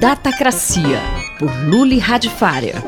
Datacracia, por Luli Radifária.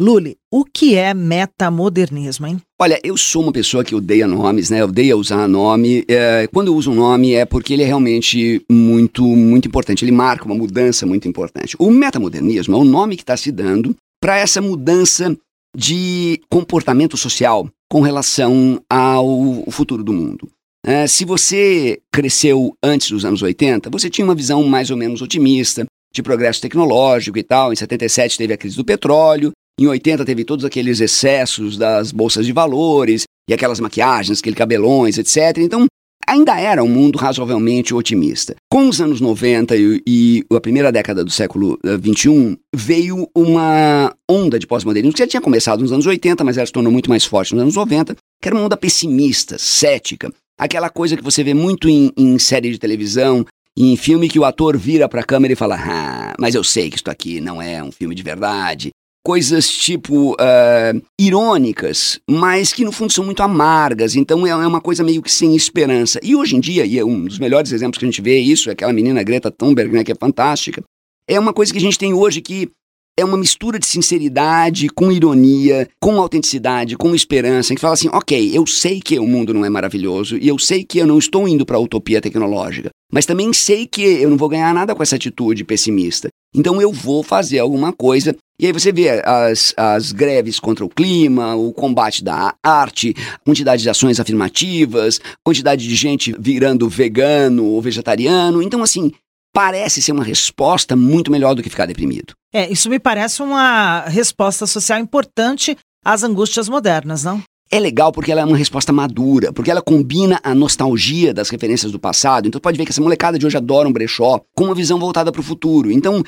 Luli, o que é metamodernismo, hein? Olha, eu sou uma pessoa que odeia nomes, né? Odeia usar nome. É, quando eu uso um nome é porque ele é realmente muito, muito importante. Ele marca uma mudança muito importante. O metamodernismo é o nome que está se dando para essa mudança de comportamento social com relação ao futuro do mundo. É, se você cresceu antes dos anos 80, você tinha uma visão mais ou menos otimista de progresso tecnológico e tal. Em 77 teve a crise do petróleo, em 80 teve todos aqueles excessos das bolsas de valores e aquelas maquiagens, aqueles cabelões, etc. Então, ainda era um mundo razoavelmente otimista. Com os anos 90 e, e a primeira década do século XXI, eh, veio uma onda de pós-modernismo que já tinha começado nos anos 80, mas ela se tornou muito mais forte nos anos 90, que era uma onda pessimista, cética, Aquela coisa que você vê muito em, em série de televisão, em filme que o ator vira para a câmera e fala: Ah, mas eu sei que isso aqui não é um filme de verdade. Coisas tipo uh, irônicas, mas que no fundo são muito amargas, então é, é uma coisa meio que sem esperança. E hoje em dia, e é um dos melhores exemplos que a gente vê isso, é aquela menina Greta Thunberg, né, que é fantástica, é uma coisa que a gente tem hoje que é uma mistura de sinceridade com ironia, com autenticidade, com esperança, que fala assim: ok, eu sei que o mundo não é maravilhoso e eu sei que eu não estou indo para a utopia tecnológica, mas também sei que eu não vou ganhar nada com essa atitude pessimista. Então eu vou fazer alguma coisa. E aí você vê as, as greves contra o clima, o combate da arte, quantidade de ações afirmativas, quantidade de gente virando vegano ou vegetariano. Então, assim, parece ser uma resposta muito melhor do que ficar deprimido. É, isso me parece uma resposta social importante às angústias modernas, não? É legal porque ela é uma resposta madura, porque ela combina a nostalgia das referências do passado. Então pode ver que essa molecada de hoje adora um brechó com uma visão voltada para o futuro. Então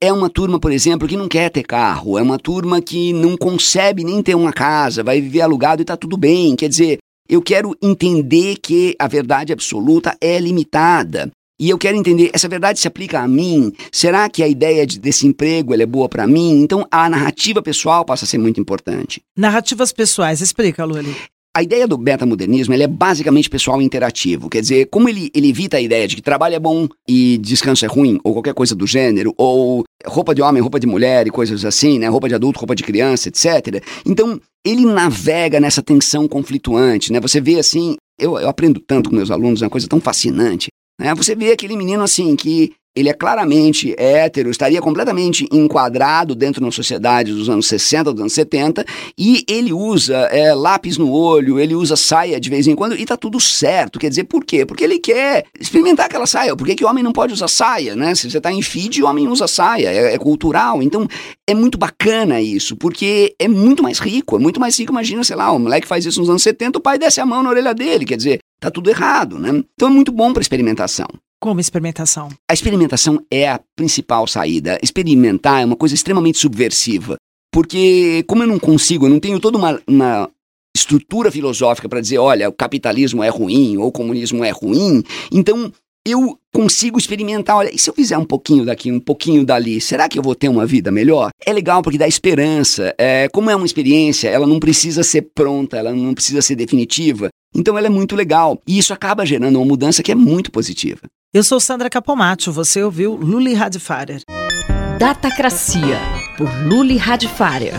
é uma turma, por exemplo, que não quer ter carro, é uma turma que não concebe nem ter uma casa, vai viver alugado e tá tudo bem. Quer dizer, eu quero entender que a verdade absoluta é limitada. E eu quero entender, essa verdade se aplica a mim? Será que a ideia de, desse emprego é boa para mim? Então a narrativa pessoal passa a ser muito importante. Narrativas pessoais, explica, Luli. A ideia do betamodernismo é basicamente pessoal interativo. Quer dizer, como ele, ele evita a ideia de que trabalho é bom e descanso é ruim, ou qualquer coisa do gênero, ou roupa de homem, roupa de mulher e coisas assim, né? Roupa de adulto, roupa de criança, etc. Então, ele navega nessa tensão conflituante, né? Você vê assim, eu, eu aprendo tanto com meus alunos, é uma coisa tão fascinante. Né? Você vê aquele menino assim que ele é claramente hétero, estaria completamente enquadrado dentro de uma sociedade dos anos 60, dos anos 70, e ele usa é, lápis no olho, ele usa saia de vez em quando, e tá tudo certo. Quer dizer, por quê? Porque ele quer experimentar aquela saia. Por que, que o homem não pode usar saia, né? Se você tá em feed, homem usa saia, é, é cultural. Então, é muito bacana isso, porque é muito mais rico, é muito mais rico. Imagina, sei lá, o moleque faz isso nos anos 70, o pai desce a mão na orelha dele, quer dizer, tá tudo errado, né? Então é muito bom para experimentação. Como experimentação? A experimentação é a principal saída. Experimentar é uma coisa extremamente subversiva. Porque, como eu não consigo, eu não tenho toda uma, uma estrutura filosófica para dizer, olha, o capitalismo é ruim ou o comunismo é ruim, então eu consigo experimentar, olha, e se eu fizer um pouquinho daqui, um pouquinho dali, será que eu vou ter uma vida melhor? É legal porque dá esperança. É, como é uma experiência, ela não precisa ser pronta, ela não precisa ser definitiva. Então ela é muito legal. E isso acaba gerando uma mudança que é muito positiva. Eu sou Sandra Capomatto, você ouviu Luli Radfarer. Datacracia, por Luli Radfarer.